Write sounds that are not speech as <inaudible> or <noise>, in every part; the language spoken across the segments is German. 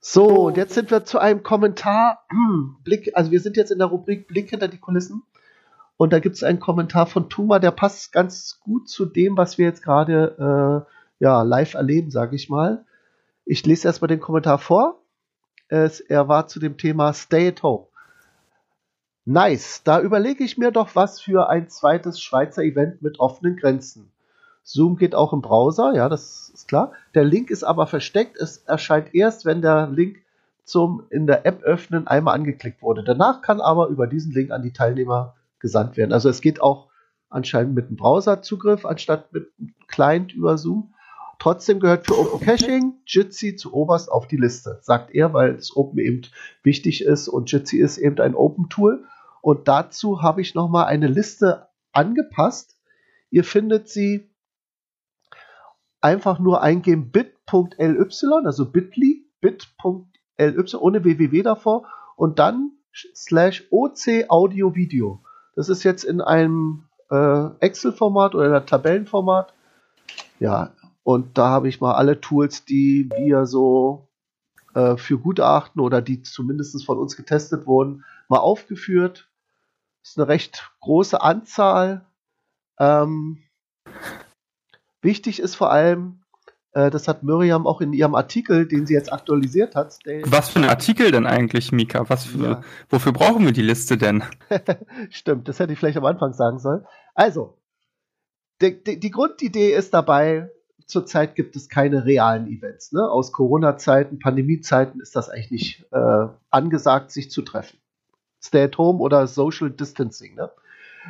So, und jetzt sind wir zu einem Kommentar. Blick, also wir sind jetzt in der Rubrik Blick hinter die Kulissen. Und da gibt es einen Kommentar von Tuma, der passt ganz gut zu dem, was wir jetzt gerade äh, ja, live erleben, sage ich mal. Ich lese erstmal den Kommentar vor. Es, er war zu dem Thema Stay at Home. Nice, da überlege ich mir doch was für ein zweites Schweizer Event mit offenen Grenzen. Zoom geht auch im Browser, ja, das ist klar. Der Link ist aber versteckt. Es erscheint erst, wenn der Link zum in der App öffnen einmal angeklickt wurde. Danach kann aber über diesen Link an die Teilnehmer gesandt werden. Also es geht auch anscheinend mit einem Browserzugriff anstatt mit einem Client über Zoom. Trotzdem gehört für Open Caching Jitsi zu oberst auf die Liste, sagt er, weil das Open eben wichtig ist und Jitsi ist eben ein Open Tool. Und dazu habe ich nochmal eine Liste angepasst. Ihr findet sie einfach nur eingeben bit.ly, also bit.ly, bit.ly ohne www davor und dann slash oc Audio Video. Das ist jetzt in einem äh, Excel-Format oder in einem Tabellenformat. Ja, und da habe ich mal alle Tools, die wir so äh, für Gutachten oder die zumindest von uns getestet wurden, mal aufgeführt. Das ist eine recht große Anzahl. Ähm, wichtig ist vor allem, äh, das hat Miriam auch in ihrem Artikel, den sie jetzt aktualisiert hat. Was für ein Artikel denn eigentlich, Mika? Was für, ja. Wofür brauchen wir die Liste denn? <laughs> Stimmt, das hätte ich vielleicht am Anfang sagen sollen. Also, die, die, die Grundidee ist dabei, zurzeit gibt es keine realen Events. Ne? Aus Corona-Zeiten, Pandemie-Zeiten ist das eigentlich nicht äh, angesagt, sich zu treffen. Stay at home oder Social Distancing. Ne?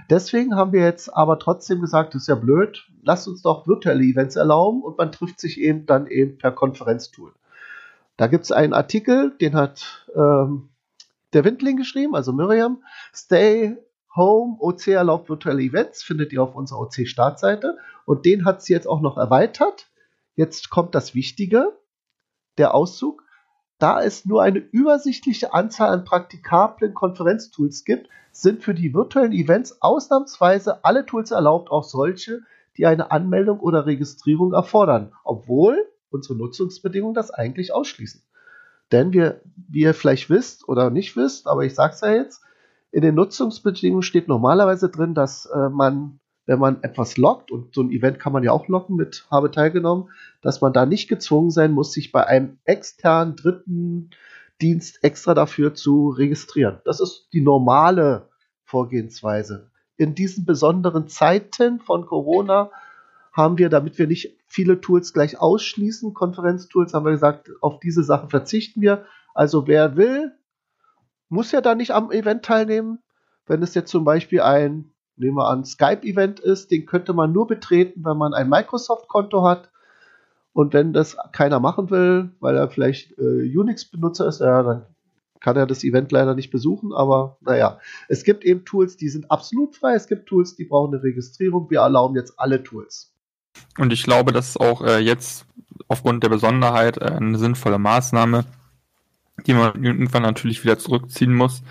Deswegen haben wir jetzt aber trotzdem gesagt, das ist ja blöd, lasst uns doch virtuelle Events erlauben und man trifft sich eben dann eben per Konferenztool. Da gibt es einen Artikel, den hat ähm, der Windling geschrieben, also Miriam. Stay Home OC erlaubt virtuelle Events, findet ihr auf unserer OC-Startseite. Und den hat sie jetzt auch noch erweitert. Jetzt kommt das Wichtige, der Auszug. Da es nur eine übersichtliche Anzahl an praktikablen Konferenztools gibt, sind für die virtuellen Events ausnahmsweise alle Tools erlaubt, auch solche, die eine Anmeldung oder Registrierung erfordern, obwohl unsere Nutzungsbedingungen das eigentlich ausschließen. Denn wir, wie ihr vielleicht wisst oder nicht wisst, aber ich sage es ja jetzt, in den Nutzungsbedingungen steht normalerweise drin, dass äh, man, wenn man etwas lockt, und so ein Event kann man ja auch locken mit habe teilgenommen, dass man da nicht gezwungen sein muss, sich bei einem externen dritten Dienst extra dafür zu registrieren. Das ist die normale Vorgehensweise. In diesen besonderen Zeiten von Corona haben wir, damit wir nicht viele Tools gleich ausschließen, Konferenztools, haben wir gesagt, auf diese Sachen verzichten wir. Also wer will, muss ja da nicht am Event teilnehmen. Wenn es jetzt zum Beispiel ein, nehmen wir an, Skype-Event ist, den könnte man nur betreten, wenn man ein Microsoft-Konto hat. Und wenn das keiner machen will, weil er vielleicht äh, Unix-Benutzer ist, ja, dann kann er das Event leider nicht besuchen. Aber naja, es gibt eben Tools, die sind absolut frei. Es gibt Tools, die brauchen eine Registrierung. Wir erlauben jetzt alle Tools. Und ich glaube, das ist auch äh, jetzt aufgrund der Besonderheit äh, eine sinnvolle Maßnahme, die man irgendwann natürlich wieder zurückziehen muss.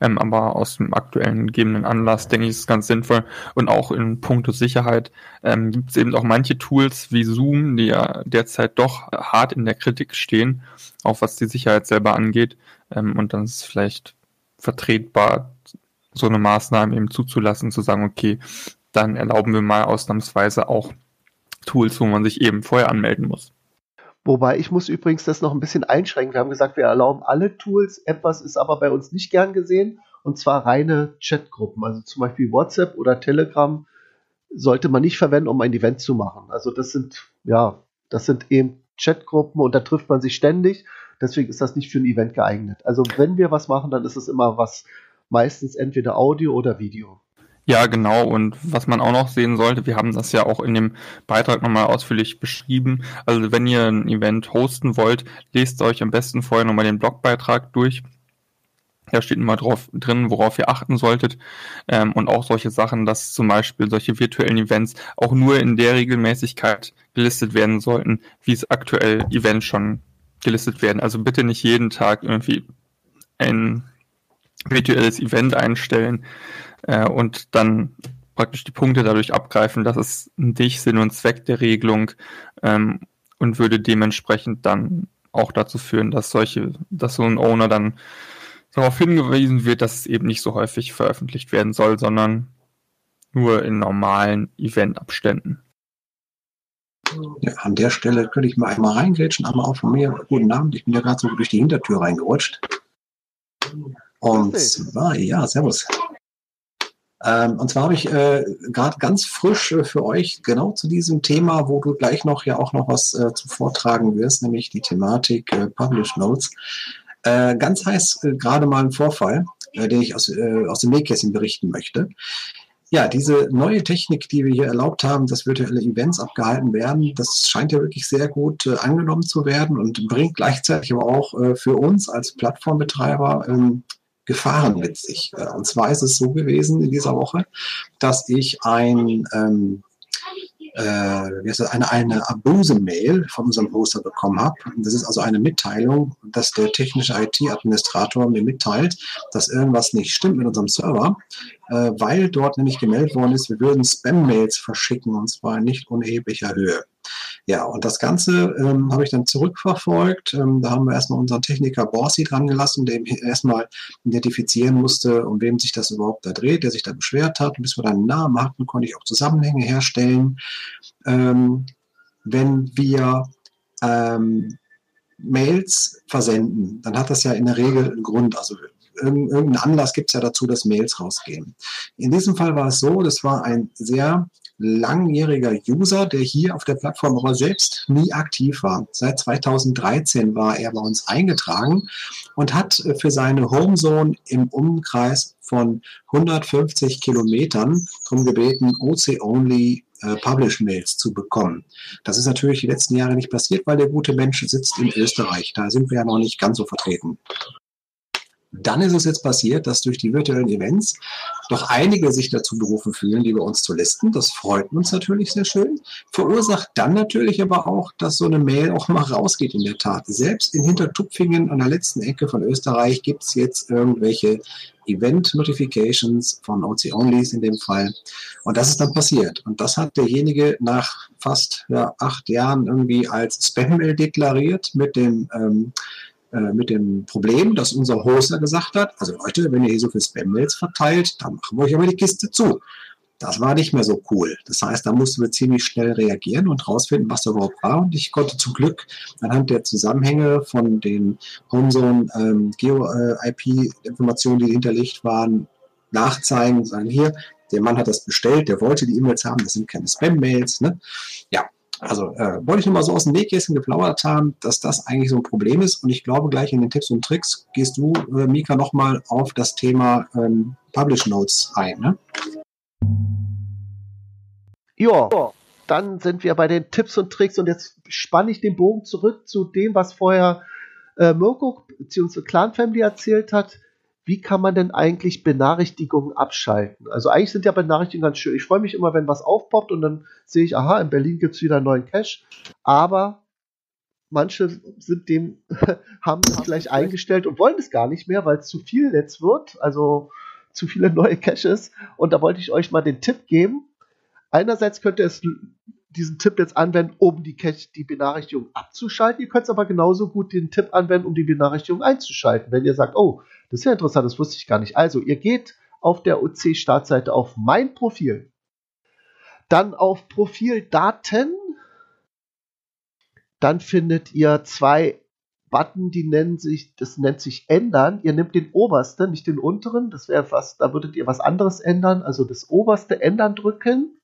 Ähm, aber aus dem aktuellen gegebenen Anlass denke ich, ist es ganz sinnvoll. Und auch in puncto Sicherheit ähm, gibt es eben auch manche Tools wie Zoom, die ja derzeit doch hart in der Kritik stehen, auch was die Sicherheit selber angeht. Ähm, und dann ist es vielleicht vertretbar, so eine Maßnahme eben zuzulassen, zu sagen, okay, dann erlauben wir mal ausnahmsweise auch Tools, wo man sich eben vorher anmelden muss. Wobei ich muss übrigens das noch ein bisschen einschränken. Wir haben gesagt, wir erlauben alle Tools. Etwas ist aber bei uns nicht gern gesehen, und zwar reine Chatgruppen. Also zum Beispiel WhatsApp oder Telegram sollte man nicht verwenden, um ein Event zu machen. Also das sind, ja, das sind eben Chatgruppen und da trifft man sich ständig. Deswegen ist das nicht für ein Event geeignet. Also wenn wir was machen, dann ist es immer was, meistens entweder Audio oder Video. Ja, genau. Und was man auch noch sehen sollte, wir haben das ja auch in dem Beitrag nochmal ausführlich beschrieben. Also wenn ihr ein Event hosten wollt, lest euch am besten vorher nochmal den Blogbeitrag durch. Da steht immer drauf drin, worauf ihr achten solltet. Ähm, und auch solche Sachen, dass zum Beispiel solche virtuellen Events auch nur in der Regelmäßigkeit gelistet werden sollten, wie es aktuell Events schon gelistet werden. Also bitte nicht jeden Tag irgendwie ein virtuelles Event einstellen, äh, und dann praktisch die Punkte dadurch abgreifen. Das ist nicht Sinn und Zweck der Regelung ähm, und würde dementsprechend dann auch dazu führen, dass solche, dass so ein Owner dann darauf hingewiesen wird, dass es eben nicht so häufig veröffentlicht werden soll, sondern nur in normalen Eventabständen. Ja, an der Stelle könnte ich mal einmal reingrätschen, einmal auch von mir. Guten Abend, ich bin ja gerade so durch die Hintertür reingerutscht. Und zwar, ja, servus. Ähm, und zwar habe ich äh, gerade ganz frisch äh, für euch genau zu diesem Thema, wo du gleich noch ja auch noch was äh, zu vortragen wirst, nämlich die Thematik äh, Publish Notes. Äh, ganz heiß äh, gerade mal ein Vorfall, den ich aus, aus dem Nähkästchen berichten möchte. Ja, diese neue Technik, die wir hier erlaubt haben, dass virtuelle Events abgehalten werden, das scheint ja wirklich sehr gut äh, angenommen zu werden und bringt gleichzeitig aber auch äh, für uns als Plattformbetreiber ähm, Gefahren mit sich. Äh, und zwar ist es so gewesen in dieser Woche, dass ich ein ähm, äh, eine, eine Abuse-Mail von unserem Hoster bekommen habe. Das ist also eine Mitteilung, dass der technische IT-Administrator mir mitteilt, dass irgendwas nicht stimmt mit unserem Server, äh, weil dort nämlich gemeldet worden ist, wir würden Spam-Mails verschicken und zwar in nicht unerheblicher Höhe. Ja, und das Ganze ähm, habe ich dann zurückverfolgt. Ähm, da haben wir erstmal unseren Techniker Borsi dran gelassen, der erstmal identifizieren musste, um wem sich das überhaupt da dreht, der sich da beschwert hat. Und bis wir dann einen Namen hatten, konnte ich auch Zusammenhänge herstellen. Ähm, wenn wir ähm, Mails versenden, dann hat das ja in der Regel einen Grund. Also irgendeinen Anlass gibt es ja dazu, dass Mails rausgehen. In diesem Fall war es so, das war ein sehr langjähriger User, der hier auf der Plattform aber selbst nie aktiv war. Seit 2013 war er bei uns eingetragen und hat für seine Homezone im Umkreis von 150 Kilometern darum gebeten, OC-Only äh, Publish-Mails zu bekommen. Das ist natürlich die letzten Jahre nicht passiert, weil der gute Mensch sitzt in Österreich. Da sind wir ja noch nicht ganz so vertreten. Dann ist es jetzt passiert, dass durch die virtuellen Events doch einige sich dazu berufen fühlen, die bei uns zu listen. Das freut uns natürlich sehr schön. Verursacht dann natürlich aber auch, dass so eine Mail auch mal rausgeht in der Tat. Selbst in Hintertupfingen an der letzten Ecke von Österreich gibt es jetzt irgendwelche Event-Notifications von OC-Onlys in dem Fall. Und das ist dann passiert. Und das hat derjenige nach fast ja, acht Jahren irgendwie als Spam-Mail deklariert mit dem ähm, äh, mit dem Problem, dass unser Hoster gesagt hat, also Leute, wenn ihr hier so viel Spam-Mails verteilt, dann machen wir euch aber die Kiste zu. Das war nicht mehr so cool. Das heißt, da mussten wir ziemlich schnell reagieren und rausfinden, was da überhaupt war. Und ich konnte zum Glück anhand der Zusammenhänge von den Homezone ähm, Geo-IP-Informationen, die hinterlegt waren, nachzeigen, sagen hier, der Mann hat das bestellt, der wollte die E-Mails haben, das sind keine Spam-Mails. Ne? Ja, also äh, wollte ich nur mal so aus dem Nähkästchen geplaudert haben, dass das eigentlich so ein Problem ist. Und ich glaube, gleich in den Tipps und Tricks gehst du, äh, Mika, nochmal auf das Thema ähm, Publish Notes ein. Ne? Ja, dann sind wir bei den Tipps und Tricks und jetzt spanne ich den Bogen zurück zu dem, was vorher äh, Mirko bzw. Clan Family erzählt hat wie kann man denn eigentlich Benachrichtigungen abschalten? Also eigentlich sind ja Benachrichtigungen ganz schön. Ich freue mich immer, wenn was aufpoppt und dann sehe ich, aha, in Berlin gibt es wieder einen neuen Cache. Aber manche sind dem, <laughs> haben das gleich eingestellt und wollen es gar nicht mehr, weil es zu viel jetzt wird. Also zu viele <laughs> neue Caches. Und da wollte ich euch mal den Tipp geben. Einerseits könnt ihr es diesen Tipp jetzt anwenden, um die, die Benachrichtigung abzuschalten. Ihr könnt aber genauso gut den Tipp anwenden, um die Benachrichtigung einzuschalten. Wenn ihr sagt, oh, das ist ja interessant, das wusste ich gar nicht. Also, ihr geht auf der OC-Startseite auf mein Profil, dann auf Profildaten, dann findet ihr zwei Button, die nennen sich, das nennt sich ändern. Ihr nehmt den obersten, nicht den unteren, das wäre was, da würdet ihr was anderes ändern, also das oberste ändern drücken.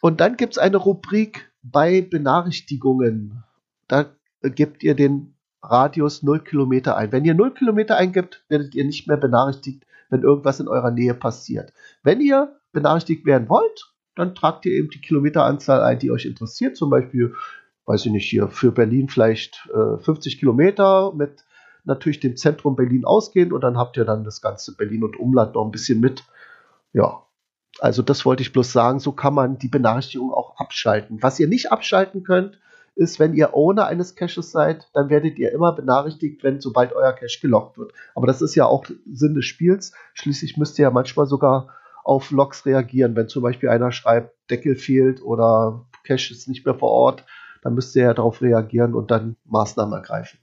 Und dann gibt es eine Rubrik bei Benachrichtigungen. Da gebt ihr den Radius 0 Kilometer ein. Wenn ihr 0 Kilometer eingibt, werdet ihr nicht mehr benachrichtigt, wenn irgendwas in eurer Nähe passiert. Wenn ihr benachrichtigt werden wollt, dann tragt ihr eben die Kilometeranzahl ein, die euch interessiert. Zum Beispiel, weiß ich nicht, hier für Berlin vielleicht äh, 50 Kilometer mit natürlich dem Zentrum Berlin ausgehend und dann habt ihr dann das ganze Berlin und Umland noch ein bisschen mit. Ja, also das wollte ich bloß sagen, so kann man die Benachrichtigung auch abschalten. Was ihr nicht abschalten könnt, ist, wenn ihr Owner eines Caches seid, dann werdet ihr immer benachrichtigt, wenn sobald euer Cache gelockt wird. Aber das ist ja auch Sinn des Spiels. Schließlich müsst ihr ja manchmal sogar auf Logs reagieren, wenn zum Beispiel einer schreibt, Deckel fehlt oder Cache ist nicht mehr vor Ort, dann müsst ihr ja darauf reagieren und dann Maßnahmen ergreifen.